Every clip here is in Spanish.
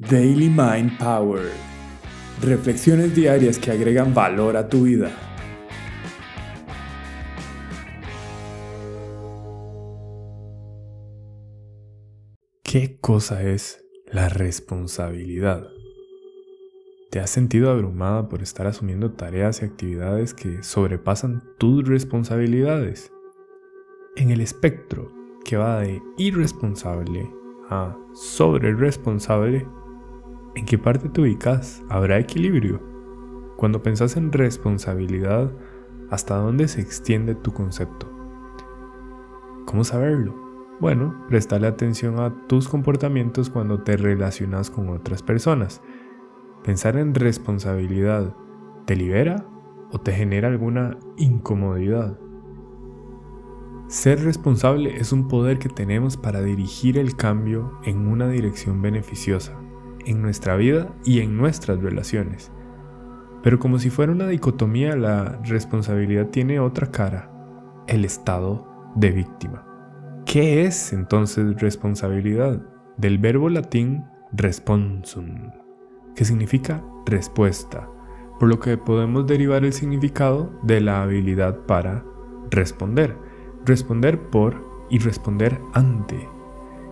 Daily Mind Power. Reflexiones diarias que agregan valor a tu vida. ¿Qué cosa es la responsabilidad? ¿Te has sentido abrumada por estar asumiendo tareas y actividades que sobrepasan tus responsabilidades? En el espectro que va de irresponsable a sobre responsable, ¿en qué parte te ubicas? ¿Habrá equilibrio? Cuando pensás en responsabilidad, ¿hasta dónde se extiende tu concepto? ¿Cómo saberlo? Bueno, prestale atención a tus comportamientos cuando te relacionas con otras personas. Pensar en responsabilidad, ¿te libera o te genera alguna incomodidad? Ser responsable es un poder que tenemos para dirigir el cambio en una dirección beneficiosa, en nuestra vida y en nuestras relaciones. Pero como si fuera una dicotomía, la responsabilidad tiene otra cara, el estado de víctima. ¿Qué es entonces responsabilidad? Del verbo latín responsum, que significa respuesta, por lo que podemos derivar el significado de la habilidad para responder responder por y responder ante,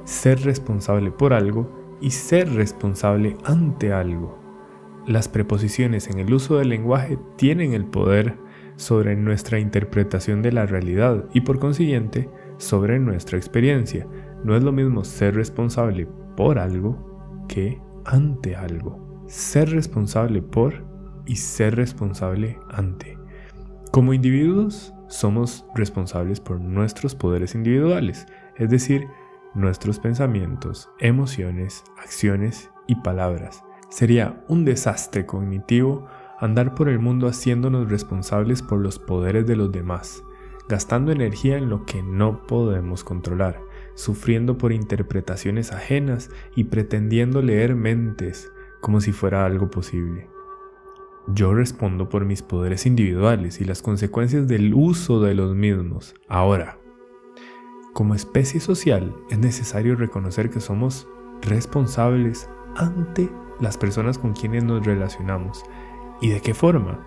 ser responsable por algo y ser responsable ante algo. Las preposiciones en el uso del lenguaje tienen el poder sobre nuestra interpretación de la realidad y por consiguiente sobre nuestra experiencia. No es lo mismo ser responsable por algo que ante algo. Ser responsable por y ser responsable ante. Como individuos somos responsables por nuestros poderes individuales, es decir, nuestros pensamientos, emociones, acciones y palabras. Sería un desastre cognitivo andar por el mundo haciéndonos responsables por los poderes de los demás, gastando energía en lo que no podemos controlar, sufriendo por interpretaciones ajenas y pretendiendo leer mentes como si fuera algo posible. Yo respondo por mis poderes individuales y las consecuencias del uso de los mismos. Ahora, como especie social es necesario reconocer que somos responsables ante las personas con quienes nos relacionamos. ¿Y de qué forma?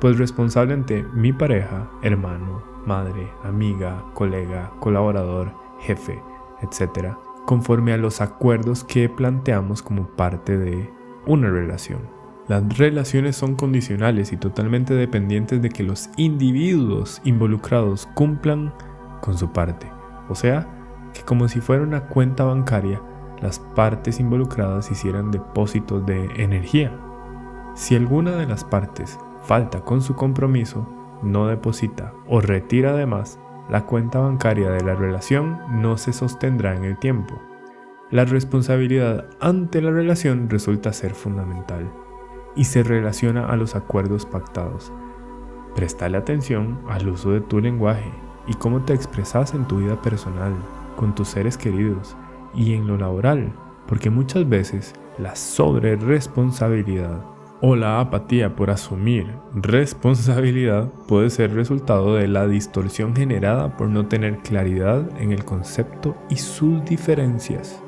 Pues responsable ante mi pareja, hermano, madre, amiga, colega, colaborador, jefe, etc., conforme a los acuerdos que planteamos como parte de una relación. Las relaciones son condicionales y totalmente dependientes de que los individuos involucrados cumplan con su parte. O sea, que como si fuera una cuenta bancaria, las partes involucradas hicieran depósitos de energía. Si alguna de las partes falta con su compromiso, no deposita o retira además, la cuenta bancaria de la relación no se sostendrá en el tiempo. La responsabilidad ante la relación resulta ser fundamental y se relaciona a los acuerdos pactados. Prestale atención al uso de tu lenguaje y cómo te expresas en tu vida personal, con tus seres queridos y en lo laboral, porque muchas veces la sobreresponsabilidad o la apatía por asumir responsabilidad puede ser resultado de la distorsión generada por no tener claridad en el concepto y sus diferencias.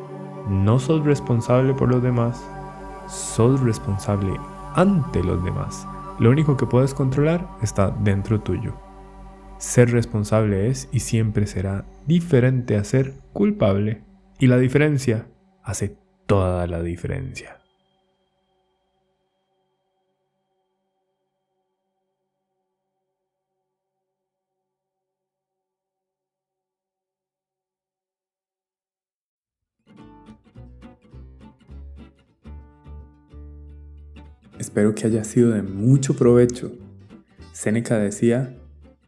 No sos responsable por los demás, sos responsable ante los demás. Lo único que puedes controlar está dentro tuyo. Ser responsable es y siempre será diferente a ser culpable. Y la diferencia hace toda la diferencia. Espero que haya sido de mucho provecho. Séneca decía,